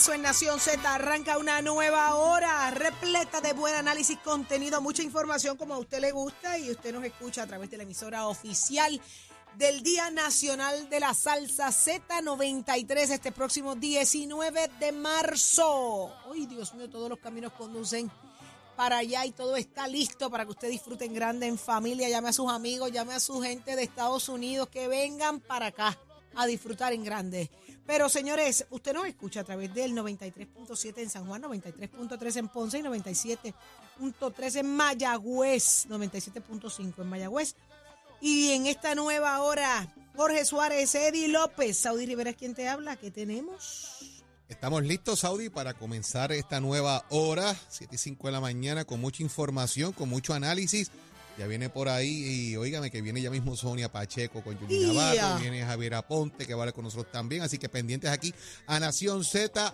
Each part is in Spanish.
Regreso en Nación Z. Arranca una nueva hora repleta de buen análisis, contenido, mucha información como a usted le gusta y usted nos escucha a través de la emisora oficial del Día Nacional de la Salsa Z93 este próximo 19 de marzo. Ay, Dios mío, todos los caminos conducen para allá y todo está listo para que usted disfrute en grande, en familia. Llame a sus amigos, llame a su gente de Estados Unidos que vengan para acá a disfrutar en grande. Pero señores, usted nos escucha a través del 93.7 en San Juan, 93.3 en Ponce y 97.3 en Mayagüez, 97.5 en Mayagüez. Y en esta nueva hora, Jorge Suárez, Eddie López, Saudi Rivera es quien te habla. ¿Qué tenemos? Estamos listos, Saudi, para comenzar esta nueva hora, 7 y 5 de la mañana, con mucha información, con mucho análisis. Ya viene por ahí, y óigame que viene ya mismo Sonia Pacheco con Yuri ¡Ya! Navarro, viene Javier Aponte, que va a hablar con nosotros también. Así que pendientes aquí a Nación Z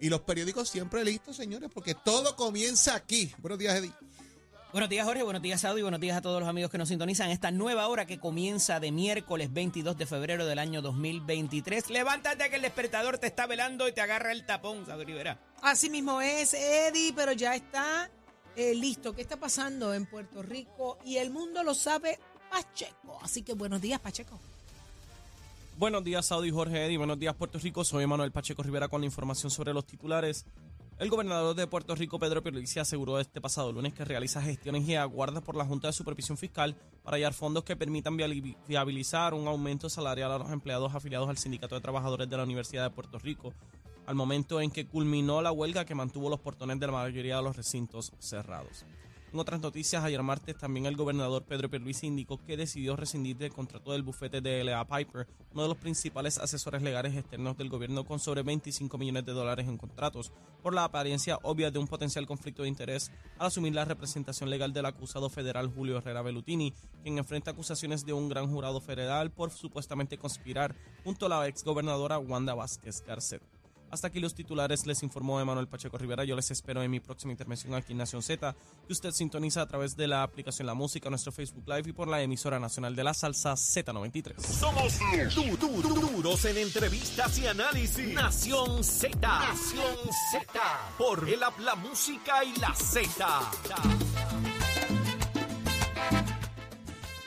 y los periódicos siempre listos, señores, porque todo comienza aquí. Buenos días, Eddie. Buenos días, Jorge. Buenos días, Saudi. Buenos días a todos los amigos que nos sintonizan. Esta nueva hora que comienza de miércoles 22 de febrero del año 2023. Levántate que el despertador te está velando y te agarra el tapón, Saudi Rivera. Así mismo es, Eddie, pero ya está eh, listo. ¿Qué está pasando en Puerto Rico? Y el mundo lo sabe Pacheco. Así que buenos días, Pacheco. Buenos días, Saudi Jorge Eddy. Buenos días, Puerto Rico. Soy Manuel Pacheco Rivera con la información sobre los titulares. El gobernador de Puerto Rico, Pedro Pierluisi, aseguró este pasado lunes que realiza gestiones y aguarda por la Junta de Supervisión Fiscal para hallar fondos que permitan viabilizar un aumento salarial a los empleados afiliados al Sindicato de Trabajadores de la Universidad de Puerto Rico, al momento en que culminó la huelga que mantuvo los portones de la mayoría de los recintos cerrados. En otras noticias, ayer martes también el gobernador Pedro Pierluisi indicó que decidió rescindir del contrato del bufete de L.A. Piper, uno de los principales asesores legales externos del gobierno con sobre 25 millones de dólares en contratos, por la apariencia obvia de un potencial conflicto de interés al asumir la representación legal del acusado federal Julio Herrera Bellutini, quien enfrenta acusaciones de un gran jurado federal por supuestamente conspirar junto a la exgobernadora Wanda Vázquez Garcet. Hasta aquí los titulares, les informó Emanuel Pacheco Rivera. Yo les espero en mi próxima intervención aquí en Nación Z, que usted sintoniza a través de la aplicación La Música, nuestro Facebook Live y por la emisora nacional de la salsa Z93. Somos du- du- du- duros en entrevistas y análisis. Nación Z. Nación Z. Por el app, la música y la Z.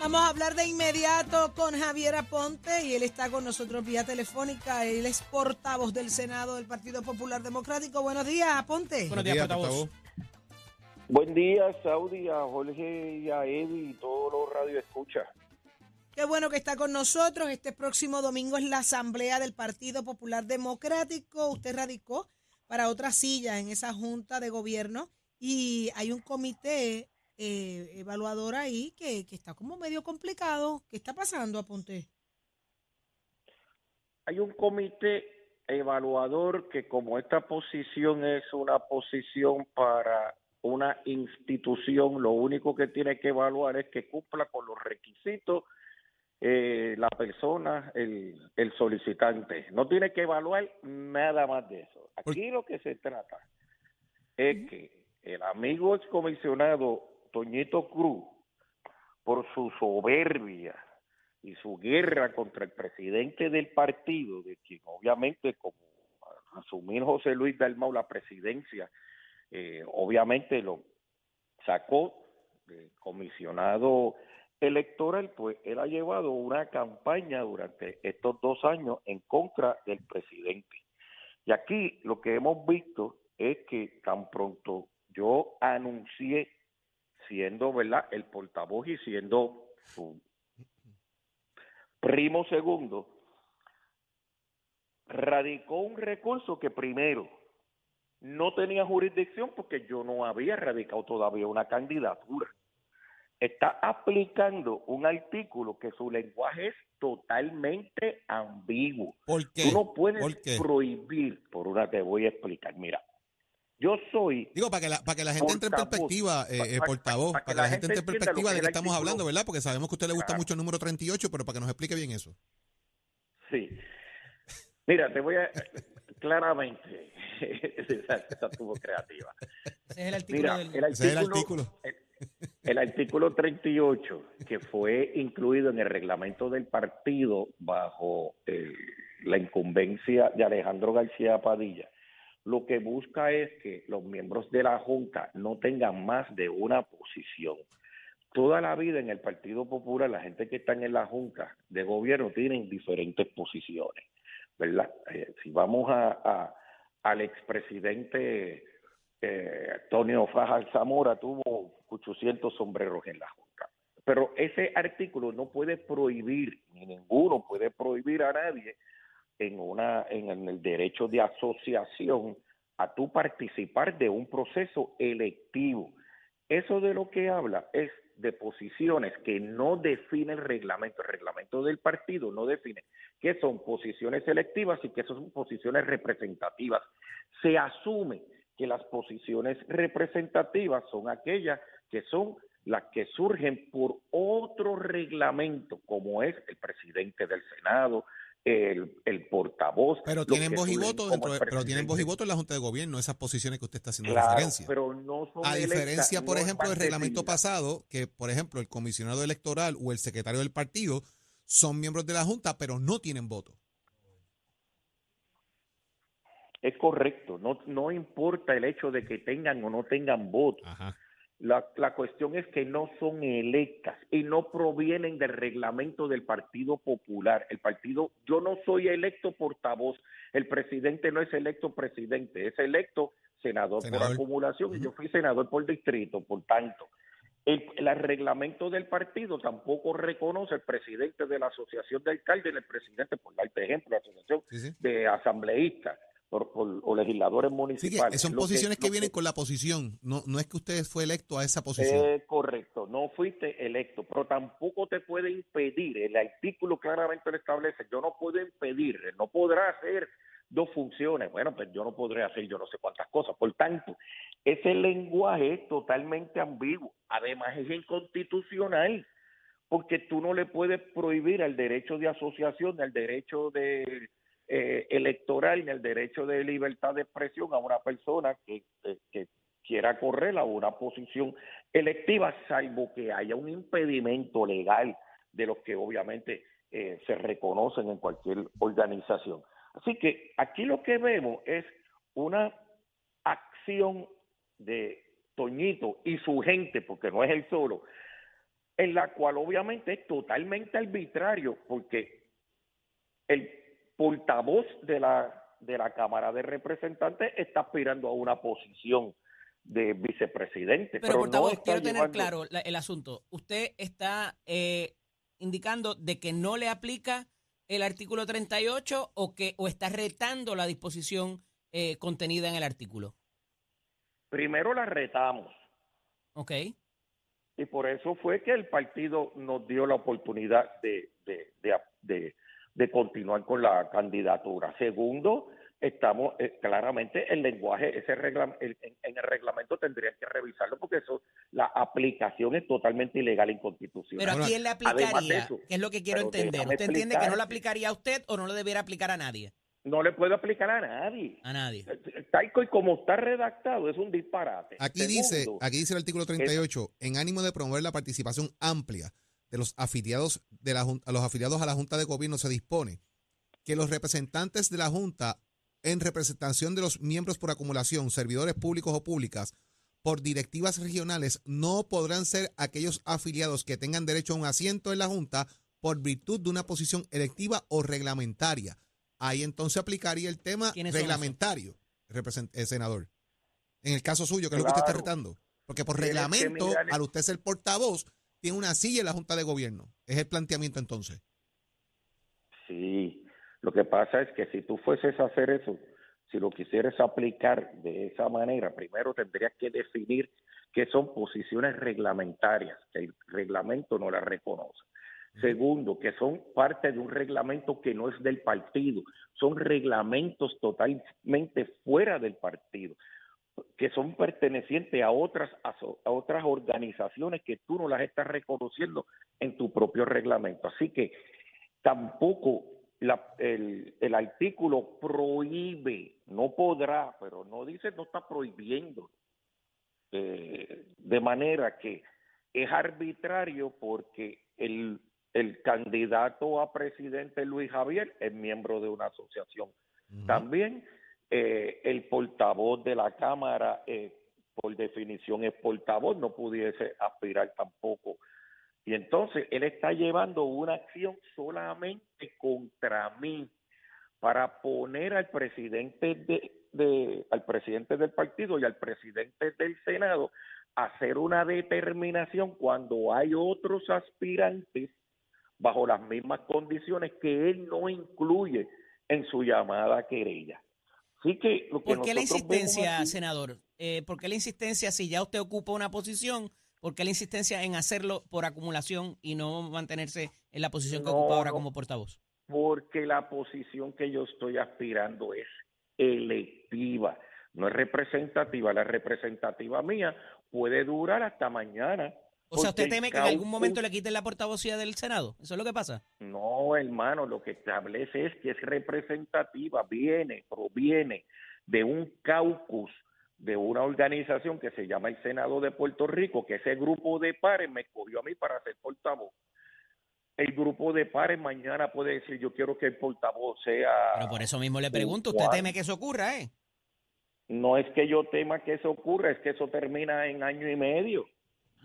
Vamos a hablar de inmediato con Javier Aponte y él está con nosotros vía telefónica. Él es portavoz del Senado del Partido Popular Democrático. Buenos días, Aponte. Buenos días, portavoz. Buen día, Saudi, a Jorge y a Eddie y todos los radioescuchas. Qué bueno que está con nosotros. Este próximo domingo es la Asamblea del Partido Popular Democrático. Usted radicó para otra silla en esa junta de gobierno y hay un comité eh, evaluador ahí que, que está como medio complicado. ¿Qué está pasando, Aponte? Hay un comité evaluador que como esta posición es una posición para una institución, lo único que tiene que evaluar es que cumpla con los requisitos eh, la persona, el, el solicitante. No tiene que evaluar nada más de eso. Aquí lo que se trata es que el amigo excomisionado Toñito Cruz, por su soberbia y su guerra contra el presidente del partido, de quien obviamente como asumir José Luis Dalmau la presidencia, eh, obviamente lo sacó de comisionado electoral, pues él ha llevado una campaña durante estos dos años en contra del presidente. Y aquí lo que hemos visto es que tan pronto yo anuncié, siendo verdad el portavoz y siendo su primo segundo, radicó un recurso que primero no tenía jurisdicción porque yo no había radicado todavía una candidatura. está aplicando un artículo que su lenguaje es totalmente ambiguo. ¿Por qué? Tú no puedes ¿Por qué? prohibir, por una te voy a explicar. Mira, yo soy Digo, para que la, para que la gente entre en perspectiva, eh, eh, portavoz, pa- para que la gente entre en perspectiva que de el estamos artículo. hablando, ¿verdad? Porque sabemos que a usted le gusta Claro. mucho el número 38, pero para que nos explique bien eso. Sí. Mira, te voy a claramente. esa, esa estuvo creativa. Ese es el artículo Mira, del... el Ese es el artículo, artículo. el, el artículo 38, que fue incluido en el reglamento del partido bajo eh, la incumbencia de Alejandro García Padilla, lo que busca es que los miembros de la Junta no tengan más de una posición. Toda la vida en el Partido Popular, la gente que está en la Junta de Gobierno tienen diferentes posiciones, ¿verdad? Eh, si vamos a, al expresidente eh, Antonio Fajas Zamora, tuvo 800 sombreros en la Junta. Pero ese artículo no puede prohibir, ni ninguno puede prohibir a nadie en una en el derecho de asociación a tú participar de un proceso electivo. Eso de lo que habla es de posiciones que no define el reglamento. El reglamento del partido no define qué son posiciones electivas y qué son posiciones representativas. Se asume que las posiciones representativas son aquellas que son las que surgen por otro reglamento, como es el presidente del Senado, el, el portavoz. Pero tienen voz y voto dentro de- pero tienen voz y voto en la Junta de Gobierno, esas posiciones que usted está haciendo Claro, referencia. pero no son A diferencia, por no ejemplo, del reglamento pasado, que por ejemplo el comisionado electoral o el secretario del partido son miembros de la Junta, pero no tienen voto. Es correcto, no, no importa el hecho de que tengan o no tengan voto. Ajá. La, la cuestión es que no son electas y no provienen del reglamento del Partido Popular. El partido, yo no soy electo portavoz, el presidente no es electo presidente, es electo senador, Senador. por acumulación y yo fui senador por distrito, por tanto. El, el reglamento del partido tampoco reconoce el presidente de la Asociación de Alcaldes, el presidente, por darte ejemplo, la Asociación Sí, sí. de Asambleístas o legisladores municipales. son Lo posiciones que, vienen con la posición. No, no es que usted fue electo a esa posición. Eh, correcto, no fuiste electo, pero tampoco te puede impedir, el artículo claramente lo establece, yo no puedo impedir, no podrá hacer dos funciones, bueno, pues yo no podré hacer yo no sé cuántas cosas, por tanto, ese lenguaje es totalmente ambiguo, además es inconstitucional, porque tú no le puedes prohibir el derecho de asociación, el derecho de eh, electoral, ni el derecho de libertad de expresión a una persona que, quiera correr a una posición electiva, salvo que haya un impedimento legal de los que obviamente eh, se reconocen en cualquier organización. Así que aquí lo que vemos es una acción de Toñito y su gente, porque no es él solo, en la cual obviamente es totalmente arbitrario, porque el portavoz de la de la Cámara de Representantes está aspirando a una posición de vicepresidente. Pero, Pero, portavoz, no quiero tener llevando- claro la- el asunto. Usted está eh, indicando de que no le aplica el artículo 38 o que o está retando la disposición eh, contenida en el artículo. Primero la retamos ¿Ok? y por eso fue que el partido nos dio la oportunidad de, de, de, de- de continuar con la candidatura. Segundo, estamos eh, claramente el lenguaje, ese regla, el- en, en el reglamento tendrían que revisarlo porque eso, la aplicación es totalmente ilegal e inconstitucional. Pero ¿a quién le además aplicaría? eso, ¿Qué es lo que quiero entender? ¿Usted entiende que no le aplicaría a usted o no le debiera aplicar a nadie? No le puedo aplicar a nadie. A nadie. Tal y como está redactado, es un disparate. Aquí dice, aquí dice el artículo 38, en ánimo de promover la participación amplia de los afiliados de la a los afiliados a la Junta de Gobierno se dispone que los representantes de la Junta en representación de los miembros por acumulación, servidores públicos o públicas, por directivas regionales, no podrán ser aquellos afiliados que tengan derecho a un asiento en la Junta por virtud de una posición electiva o reglamentaria. Ahí entonces aplicaría el tema ¿Quiénes son reglamentario, represent- eh, senador. En el caso suyo, que es lo que usted está retando. Porque por reglamento, al usted ser portavoz, tiene una silla en la Junta de Gobierno. Es el planteamiento entonces. Sí, lo que pasa es que si tú fueses a hacer eso, si lo quisieras aplicar de esa manera, primero tendrías que definir que son posiciones reglamentarias, que el reglamento no las reconoce. Segundo, que son parte de un reglamento que no es del partido, son reglamentos totalmente fuera del partido, que son pertenecientes a otras, a, otras organizaciones que tú no las estás reconociendo en tu propio reglamento. Así que tampoco el, el, artículo prohíbe, no podrá, pero no dice, no está prohibiendo. Eh, de manera que es arbitrario porque el el candidato a presidente Luis Javier es miembro de una asociación. También eh, el portavoz de la Cámara, eh, por definición es portavoz, no pudiese aspirar tampoco. Y entonces él está llevando una acción solamente contra mí para poner al presidente de, al presidente del partido y al presidente del Senado a hacer una determinación cuando hay otros aspirantes bajo las mismas condiciones que él no incluye en su llamada querella. Así que lo que ¿Por qué la insistencia, senador? Eh, ¿Por qué la insistencia si ya usted ocupa una posición? ¿Por qué la insistencia en hacerlo por acumulación y no mantenerse en la posición que ocupa ahora como portavoz? Porque la posición que yo estoy aspirando es electiva, no es representativa. La representativa mía puede durar hasta mañana o sea, ¿usted teme que en algún momento le quiten la portavocía del Senado? ¿Eso es lo que pasa? No, hermano, lo que establece es que es representativa, viene, proviene de un caucus de una organización que se llama el Senado de Puerto Rico, que ese grupo de pares me cogió a mí para ser portavoz. El grupo de pares mañana puede decir, yo quiero que el portavoz sea... Pero por eso mismo le pregunto, ¿usted teme que eso ocurra, eh? No es que yo tema que eso ocurra, es que eso termina en año y medio.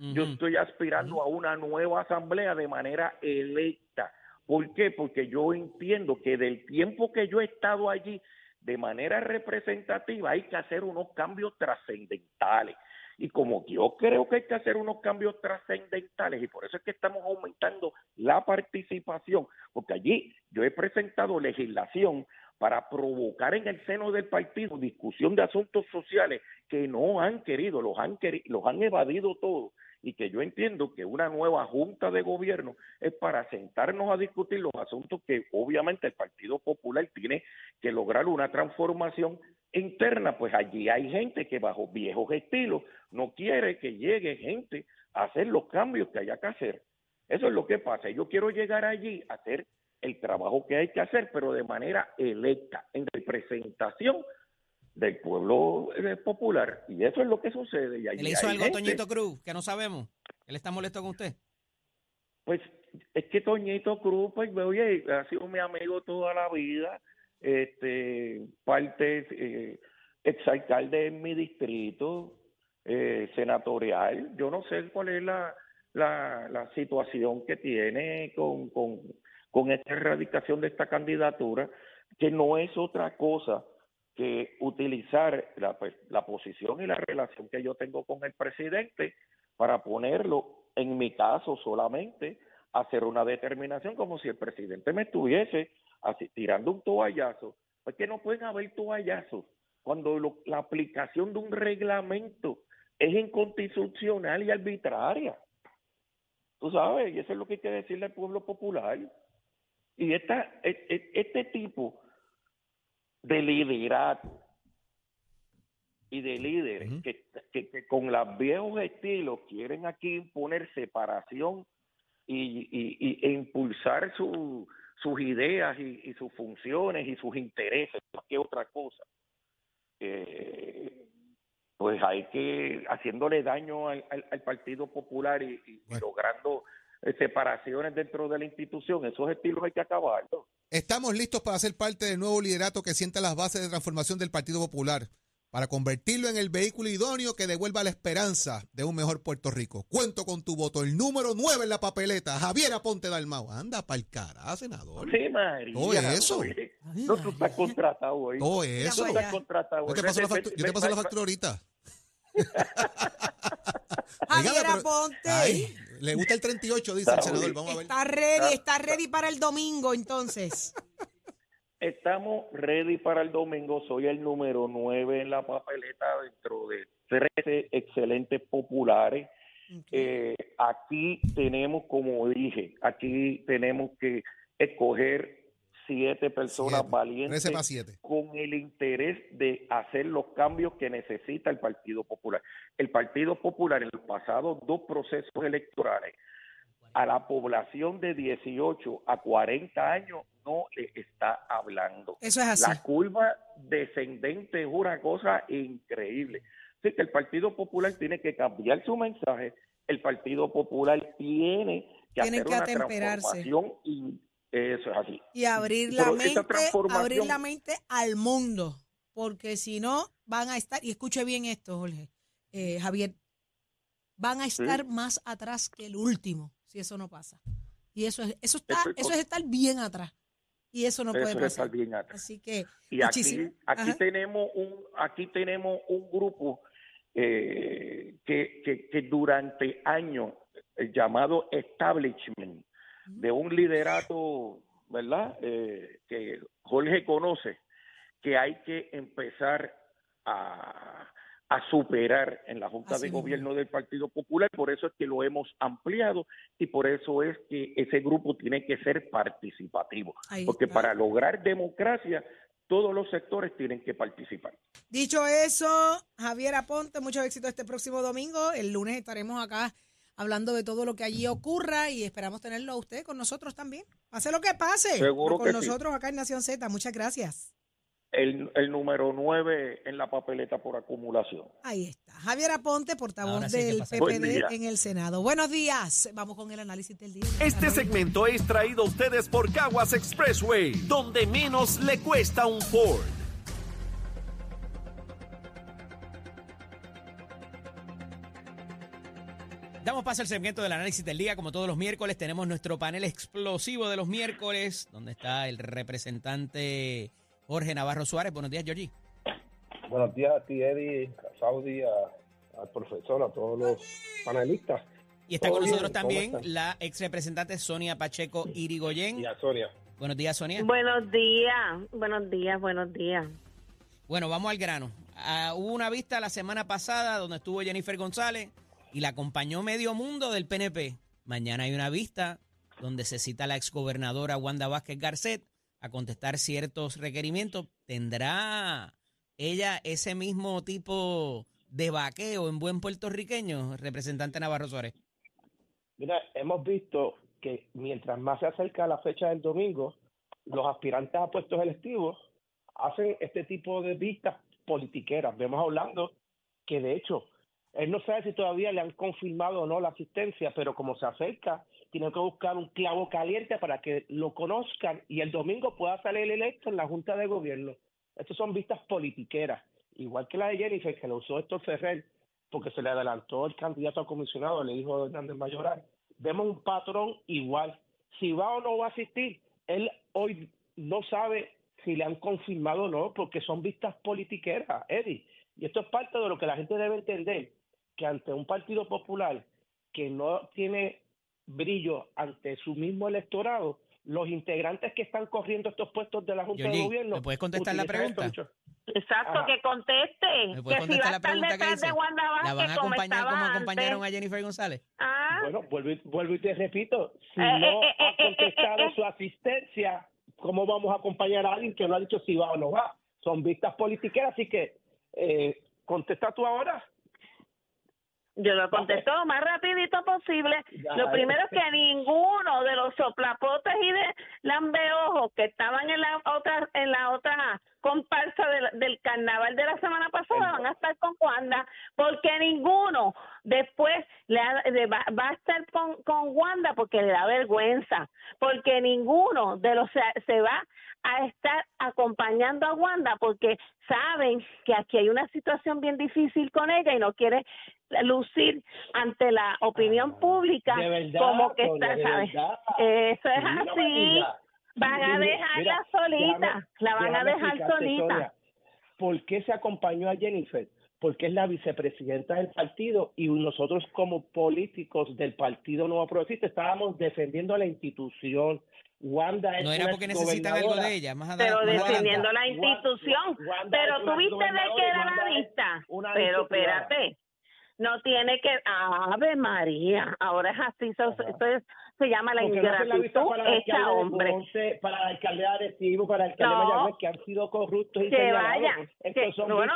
Yo estoy aspirando a una nueva asamblea de manera electa. ¿Por qué? Porque yo entiendo que del tiempo que yo he estado allí de manera representativa hay que hacer unos cambios trascendentales. Y como yo creo que hay que hacer unos cambios trascendentales, y por eso es que estamos aumentando la participación, porque allí yo he presentado legislación para provocar en el seno del partido discusión de asuntos sociales que no han querido, los han, los han evadido todos y que yo entiendo que una nueva junta de gobierno es para sentarnos a discutir los asuntos que obviamente el Partido Popular tiene que lograr una transformación interna, pues allí hay gente que bajo viejos estilos no quiere que llegue gente a hacer los cambios que haya que hacer. Eso es lo que pasa. Yo quiero llegar allí a hacer el trabajo que hay que hacer, pero de manera electa, en representación del pueblo eh, popular. Y eso es lo que sucede. Y ¿Le hizo algo Toñito Cruz que no sabemos? ¿Él está molesto con usted? Pues es que Toñito Cruz, pues, oye, ha sido mi amigo toda la vida, este, parte, eh, exalcalde en mi distrito, eh, senatorial. Yo no sé cuál es la, la, la situación que tiene con, con, con esta erradicación de esta candidatura, que no es otra cosa que utilizar la, pues, la posición y la relación que yo tengo con el presidente para ponerlo, en mi caso solamente, hacer una determinación como si el presidente me estuviese así, tirando un toallazo. Pues que no pueden haber toallazos cuando la aplicación de un reglamento es inconstitucional y arbitraria. Tú sabes, y eso es lo que hay que decirle al pueblo popular. Y esta, e, e, este tipo de liderato y de líderes que, que, con los viejos estilos quieren aquí imponer separación y, y, e impulsar su, sus ideas y, sus funciones y sus intereses, más que otra cosa. Eh, pues hay que haciéndole daño al, al, Partido Popular y, logrando separaciones dentro de la institución, esos estilos hay que acabarlos. Estamos listos para ser parte del nuevo liderato que sienta las bases de transformación del Partido Popular, para convertirlo en el vehículo idóneo que devuelva la esperanza de un mejor Puerto Rico. Cuento con tu voto, el número 9 en la papeleta, Javier Aponte Dalmau. Anda pa'l cara, senador. Sí, María. Todo eso. no, tú estás contratado hoy. Todo eso. Tú estás contratado ¿Qué te pasó la, factura ahorita? Javier Aponte. Le gusta el 38, dice el senador. Vamos a ver. Está ready, está ready para el domingo, entonces. Estamos ready para el domingo. Soy el número 9 en la papeleta dentro de 13 excelentes populares. Eh, aquí tenemos, como dije, aquí tenemos que escoger siete personas Siete. valientes 13 para 7. con el interés de hacer los cambios que necesita el Partido Popular. El Partido Popular en los pasados dos procesos electorales a la población de 18 a 40 años no le está hablando. Eso es así. La curva descendente es una cosa increíble. Así que el Partido Popular tiene que cambiar su mensaje. El Partido Popular tiene que Tiene hacer que una transformación y eso es así. y abrir la Pero mente, transformación- abrir la mente al mundo, porque si no van a estar, y escuche bien esto, Jorge, eh, Javier, van a estar más atrás que el último, si eso no pasa. Y eso es, eso está, Eso es eso es estar bien atrás. Y eso no puede es pasar. estar bien atrás. Así que, Y aquí, muchísimo. aquí tenemos un, aquí tenemos un grupo eh, que, que, que durante años, el llamado establishment, de un liderato, ¿verdad? Eh, que Jorge conoce, que hay que empezar a, a superar en la Junta Así de. Gobierno del Partido Popular. Por eso es que lo hemos ampliado y por eso es que ese grupo tiene que ser participativo. Ahí Porque está. para lograr democracia, todos los sectores tienen que participar. Dicho eso, Javier Aponte, mucho éxito este próximo domingo. El lunes estaremos acá hablando de todo lo que allí ocurra y esperamos tenerlo a usted con nosotros también. Pase lo que pase. Seguro con que sí. nosotros acá en Nación Z. Muchas gracias. El, el número 9 en la papeleta por acumulación. Ahí está. Javier Aponte, portavoz sí del. PPD en el Senado. Buenos días. Vamos con el análisis del día. Este segmento es traído a ustedes por Caguas Expressway, donde menos le cuesta un Ford. Damos paso al segmento del análisis del día. Como todos los miércoles, tenemos nuestro panel explosivo de los miércoles, donde está el representante Jorge Navarro Suárez. Buenos días, Georgie. Buenos días a ti, Eddie, a Saudi, a- al profesor, a todos los panelistas Y está con nosotros ¿cómo también la ex representante Sonia Pacheco Irigoyen. y a Sonia. Buenos días, Sonia. Buenos días, buenos días, buenos días. Bueno, vamos al grano. Ah, hubo una vista la semana pasada donde estuvo Jennifer González y la acompañó medio mundo del PNP. Mañana hay una vista donde se cita a la exgobernadora Wanda Vázquez Garcet a contestar ciertos requerimientos. ¿Tendrá ella ese mismo tipo de vaqueo en buen puertorriqueño, representante Navarro Suárez? Mira, hemos visto que mientras más se acerca la fecha del domingo, los aspirantes a puestos electivos hacen este tipo de vistas politiqueras. Vemos hablando que de hecho, él no sabe si todavía le han confirmado o no la asistencia, pero como se acerca, tiene que buscar un clavo caliente para que lo conozcan y el domingo pueda salir electo en la Junta de Gobierno. Estas son vistas politiqueras, igual que la de Jennifer, que lo usó Héctor Ferrer, porque se le adelantó el candidato a comisionado, le dijo Hernández Mayoral. Vemos un patrón igual. Si va o no va a asistir, él hoy no sabe si le han confirmado o no, porque son vistas politiqueras, Eddie. Y esto es parte de lo que la gente debe entender, que ante un partido popular que no tiene brillo ante su mismo electorado, los integrantes que están corriendo estos puestos de la Junta de Gobierno... ¿me puedes contestar la pregunta? Exacto, Ajá. que conteste. ¿Me Que puedes si contestar va a la estar pregunta que detrás hice? de Wanda ¿La van a como acompañar estaba como acompañaron a antes. Jennifer González? Ah, Bueno, vuelvo y, vuelvo y te repito, si Eh, no eh, eh, ha eh, eh, contestado eh. su asistencia, ¿cómo vamos a acompañar a alguien que no ha dicho si va o no va? Son vistas politiqueras, así que eh, contesta tú ahora. Yo lo contesto lo más rapidito posible. Ya, Lo primero es que ninguno de los soplapotes y de lambeojos que estaban en la otra en la otra comparsa del, del carnaval de la semana pasada van a estar con Wanda, porque ninguno después le, le va, va a estar con, con Wanda porque le da vergüenza, porque ninguno de los se, se va a estar acompañando a Wanda porque saben que aquí hay una situación bien difícil con ella y no quiere lucir ante la opinión pública De verdad, como que está, de ¿sabes? verdad. Eso es así. Van a dejarla mira, solita, déjame- la van a dejar solita. ¿Por qué se acompañó a Jennifer? porque es la vicepresidenta del partido y nosotros como políticos del Partido Nuevo Progresista estábamos defendiendo a la institución. Wanda es No era porque necesitan algo de ella, más pero defendiendo la institución. Wanda es Pero una tú viste de qué era la Wanda una Pero espérate, no tiene que. Ave María, ahora es así. Eso, Ajá. eso es- se llama la Porque no la ingratitud para el alcalde hecha hombre. Ponce, para el alcalde de Arecibo, para el alcalde No. de Mayagüez, que han sido corruptos y Que vayan, Estos que- son bueno.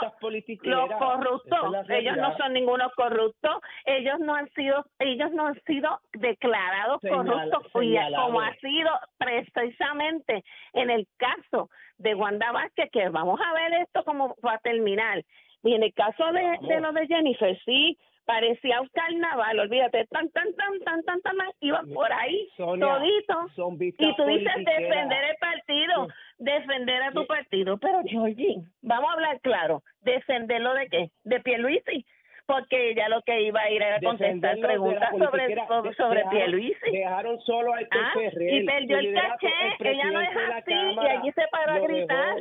Los corruptos, es la ellos no son ningunos corruptos, ellos no han sido, ellos no han sido declarados corruptos como ha sido precisamente en el caso de Wanda Vázquez, que vamos a ver esto cómo va a terminar. Y en el caso de, de lo de Jennifer, sí, parecía un carnaval, olvídate, tan, tan, tan, tan, tan, tan, tan, iban por ahí, Sonia, todito. son Y tú dices defender el partido, defender a tu Sí. partido, pero Georgie, vamos a hablar claro, defenderlo de qué, de Pierluisi, porque ella lo que iba a ir era contestar preguntas sobre sobre, sobre dejaron- Pierluisi. Dejaron solo a Ah, Ferrer. y perdió el caché, ella no es así, y Cámara allí se paró a dejó. gritar.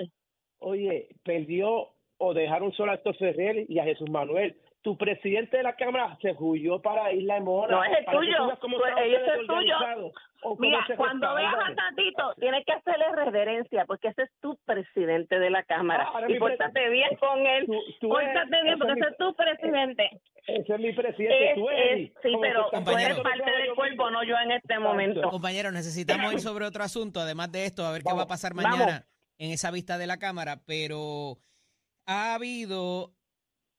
Oye, perdió o dejaron solo a Héctor Ferrer y a Jesús Manuel. Tu presidente de la Cámara se huyó para Isla de Mora. No, es el tuyo. tú veas cómo Tú- están ese ustedes es tuyo. organizados, o cómo Mira, cuando veas a. Tatito, tienes que hacerle reverencia, porque ese es tu presidente de la Cámara. Ah, y pórtate bien con él. Tú- tú Pórtate eres- bien, porque es ese es tu presidente. Ese es mi presidente. Es- tú es- sí, pero tú eres parte del cuerpo, no yo en este momento. Compañeros, necesitamos ir sobre otro asunto, además de esto, a ver qué va a pasar vamos. mañana en esa vista de la Cámara, pero ha habido,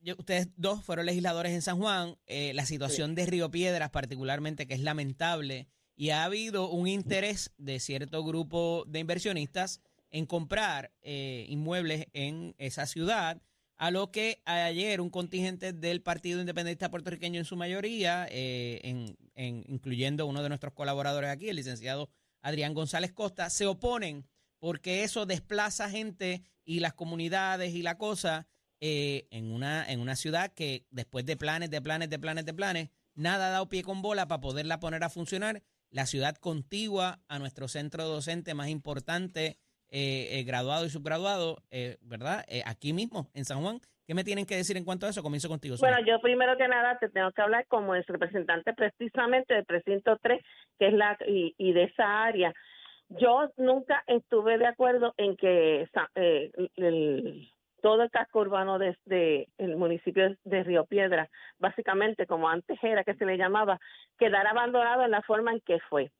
yo- ustedes dos fueron legisladores en San Juan, eh, la situación de Río Piedras particularmente, que es lamentable, y ha habido un interés de cierto grupo de inversionistas en comprar eh, inmuebles en esa ciudad, a lo que ayer un contingente del Partido Independiente Puertorriqueño en su mayoría, eh, en- en- incluyendo uno de nuestros colaboradores aquí, el licenciado Adrián González Costa, se oponen porque eso desplaza gente y las comunidades y la cosa eh, en, una, en una ciudad que después de planes, de planes, de planes, de planes, nada ha dado pie con bola para poderla poner a funcionar. La ciudad contigua a nuestro centro docente más importante, eh, eh, graduado y subgraduado, eh, ¿verdad? Aquí mismo, en San Juan. ¿Qué me tienen que decir en cuanto a eso? Comienzo contigo. Bueno, yo primero que nada te tengo que hablar como el representante precisamente del precinto 3, que es la y, y de esa área. Yo nunca estuve de acuerdo en que eh, el- todo el casco urbano de, de el municipio de Río Piedra, básicamente como antes era que se le llamaba, quedara abandonado en la forma en que fue.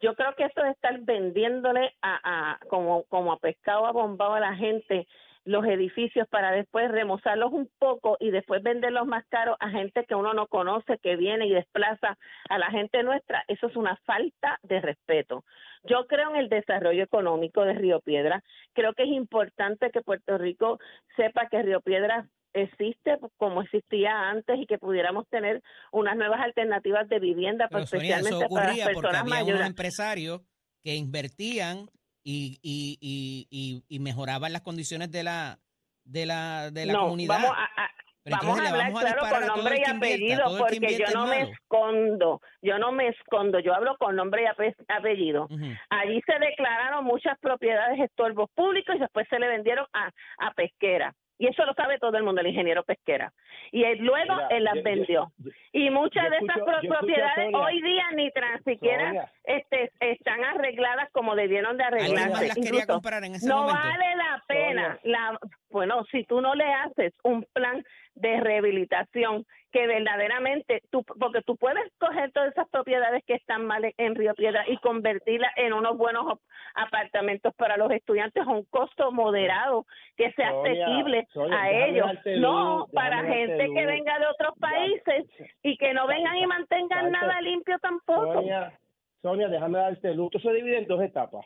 Yo creo que esto de estar vendiéndole a, a como como a pescado abombado a la gente los edificios para después remozarlos un poco y después venderlos más caros a gente que uno no conoce, que viene y desplaza a la gente nuestra, eso es una falta de respeto. Yo creo en el desarrollo económico de Río Piedra, creo que es importante que Puerto Rico sepa que Río Piedra existe como existía antes y que pudiéramos tener unas nuevas alternativas de vivienda, Pero Sonia, eso especialmente para las porque personas unos empresarios que invertían y, y, y, y, mejoraban las condiciones de la de la de la no, comunidad. Vamos a, a- Pero vamos a hablar vamos a claro con nombre y invierta, apellido, porque yo no me escondo, yo no me escondo, yo hablo con nombre y ape- apellido. Allí se declararon muchas propiedades estorbos públicos y después se le vendieron a, a pesquera. Y eso lo sabe todo el mundo, el ingeniero pesquera. Y él luego Mira, él las yo- yo- vendió. Y muchas de esas escucho- a propiedades hoy día ni tan siquiera este, están arregladas como debieron de ¿Alguien más arreglarse. las quería comprar en ese no momento? vale la pena. La, bueno, si tú no le haces un plan de rehabilitación que verdaderamente tú, porque tú puedes coger todas esas propiedades que están mal en Río Piedra y convertirlas en unos buenos apartamentos para los estudiantes a un costo moderado que sea asequible a ellos. No, para gente que venga de otros Ya. países y que no vengan y mantengan nada limpio tampoco. Sonia, Sonia, déjame darte luz. Esto se divide en dos etapas.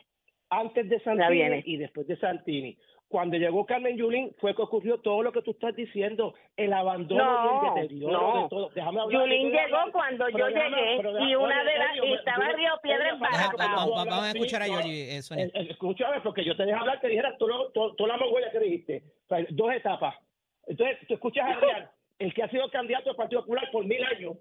Antes de Santini y después de Santini. Cuando llegó Carmen Yulín fue que ocurrió todo lo que tú estás diciendo, el abandono No, y el deterioro no. de todo. Déjame hablar. Yulín llegó hablar. cuando yo llegué déjame- y una de las y estaba yo- Río Piedra. Deja- vamos, a escuchar a. Yoli, eh. Eh, Escúchame, porque yo te dejé hablar, te dijera tú lo- tú- tú la mogüeya que dijiste. O sea, dos etapas. Entonces, tú escuchas a Adrián, el que ha sido candidato del Partido Popular por mil años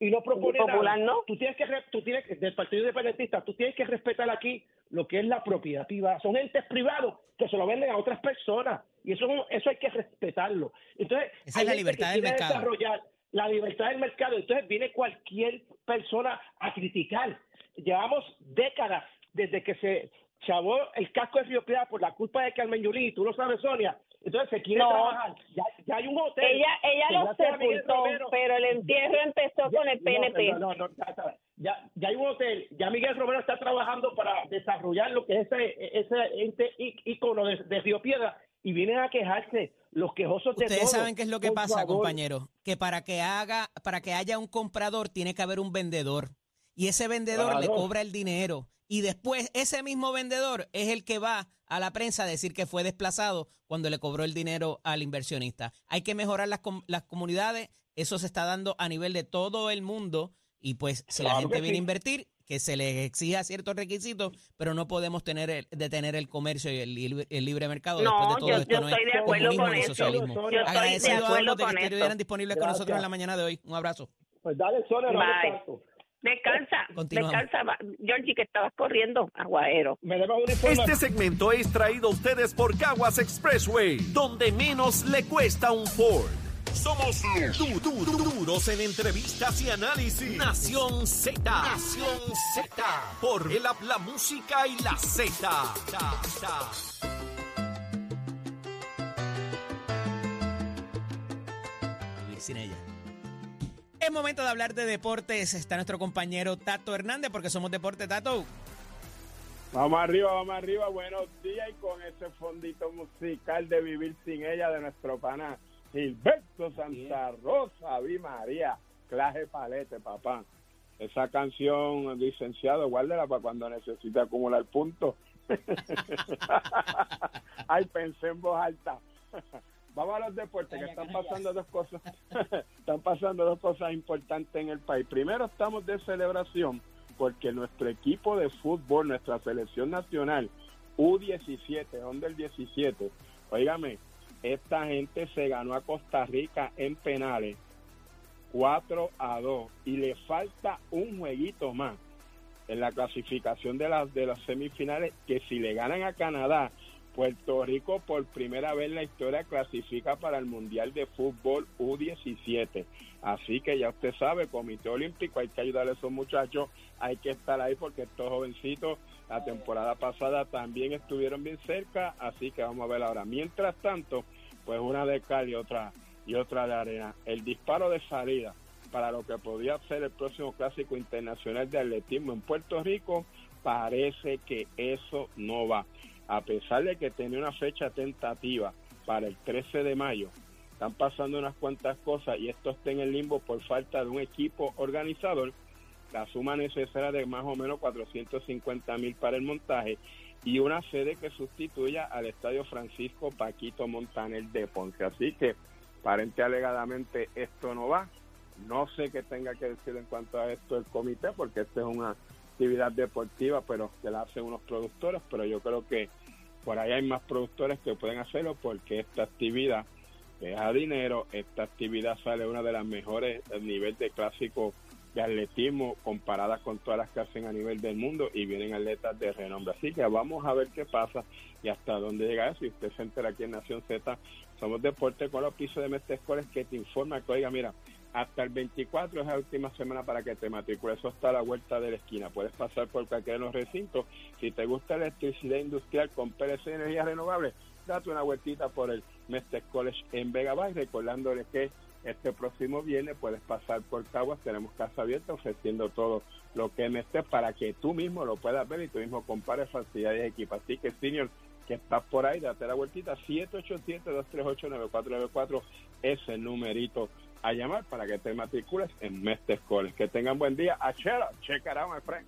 y no propone Popular nada. no. Tú tienes que, re- tú tienes que, del Partido Independentista, tú tienes que respetar aquí lo que es la propiedad privada. Son entes privados que se lo venden a otras personas. Y eso, eso hay que respetarlo. Entonces, Esa es la libertad que del mercado. desarrollar la libertad del mercado. Entonces viene cualquier persona a criticar. Llevamos décadas desde que se chavó el casco de Río Piedras por la culpa de Carmen Yulín, y tú lo sabes, Sonia. Entonces se quiere No. trabajar. Ya, ya hay un hotel. Ella, ella que lo sepultó, Romero- pero el entierro empezó con el PNP. No, no, no, ya, ya, ya, ya hay un hotel, ya Miguel Romero está trabajando para desarrollar lo que es ese, ese ente ícono de, de Río Piedra y vienen a quejarse los quejosos de Ustedes todo. saben qué es lo que pasa, favor. compañero, que para que haga, para que haya un comprador tiene que haber un vendedor y ese vendedor le cobra el dinero y después ese mismo vendedor es el que va a la prensa a decir que fue desplazado cuando le cobró el dinero al inversionista. Hay que mejorar las, com- las comunidades, eso se está dando a nivel de todo el mundo y pues si la gente viene a invertir, que se les exija ciertos requisitos, pero no podemos tener el- detener el comercio y el, libre- el libre mercado No, después de todo yo- esto. yo no estoy es de acuerdo con eso. socialismo. Yo estoy de Agradecido a ambos de que estuvieran disponibles con nosotros en la mañana de hoy. Un abrazo. Pues dale, Sonia, no. Descansa, Continuamos. descansa, Georgie, que estabas corriendo, aguadero. Este segmento es traído a ustedes por Caguas Expressway, donde menos le cuesta un Ford. Somos du- du- du- duros en entrevistas y análisis. Nación Z. Nación Z. Por el app, la música y la Z. Sin ella. Es momento de hablar de deportes. Está nuestro compañero Tato Hernández, porque somos Deporte Tato. Vamos arriba, vamos arriba. Buenos días y con ese fondito musical de Vivir sin ella de nuestro pana Gilberto Santa Rosa, Ave María, clase palete, papá. Esa canción, licenciado, guárdela para cuando necesite acumular puntos. Ay, pensé en voz alta. Vamos a los deportes, que están pasando dos cosas. están pasando dos cosas importantes en el país. Primero, estamos de celebración porque nuestro equipo de fútbol, nuestra selección nacional, U17, Under 17, óigame, esta gente se ganó a Costa Rica en penales 4 a 2 y le falta un jueguito más en la clasificación de las de las semifinales que si le ganan a Canadá Puerto Rico por primera vez en la historia clasifica para el Mundial de Fútbol U17. Así que ya usted sabe, Comité Olímpico, hay que ayudar a esos muchachos, hay que estar ahí porque estos jovencitos la temporada pasada también estuvieron bien cerca, así que vamos a ver ahora. Mientras tanto, pues una de cal y otra y otra de arena. El disparo de salida para lo que podría ser el próximo clásico internacional de atletismo en Puerto Rico, parece que eso no va. A pesar de que tenía una fecha tentativa para el 13 de mayo, están pasando unas cuantas cosas y esto está en el limbo por falta de un equipo organizador. La suma necesaria de más o menos 450 mil para el montaje y una sede que sustituya al Estadio Francisco Paquito Montaner de Ponce. Así que, aparente alegadamente, esto no va. No sé qué tenga que decir en cuanto a esto el comité, porque esta es una actividad deportiva, pero que la hacen unos productores, pero yo creo que por ahí hay más productores que pueden hacerlo porque esta actividad deja dinero, esta actividad sale una de las mejores a nivel de clásico de atletismo comparadas con todas las que hacen a nivel del mundo y vienen atletas de renombre. Así que vamos a ver qué pasa y hasta dónde llega eso. Y usted se entera aquí en Nación Z, somos deporte con los pisos de Mestre Escoles que te informa que, oiga, mira, hasta el 24 es la última semana para que te matricules. Eso está a la vuelta de la esquina. Puedes pasar por cualquiera de los recintos. Si te gusta electricidad industrial con PLC Energía Renovable, date una vueltita por el Mestre College en Vega Bay, recordándole que este próximo viernes puedes pasar por Caguas, tenemos casa abierta ofreciendo todo lo que es Mestre para que tú mismo lo puedas ver y tú mismo compares facilidades y equipos. Así que, senior, que estás por ahí, date la vueltita, 787-238-9494 es el numerito a llamar para que te matricules en Mester College. Que tengan buen día. Achera, check it out, my friend.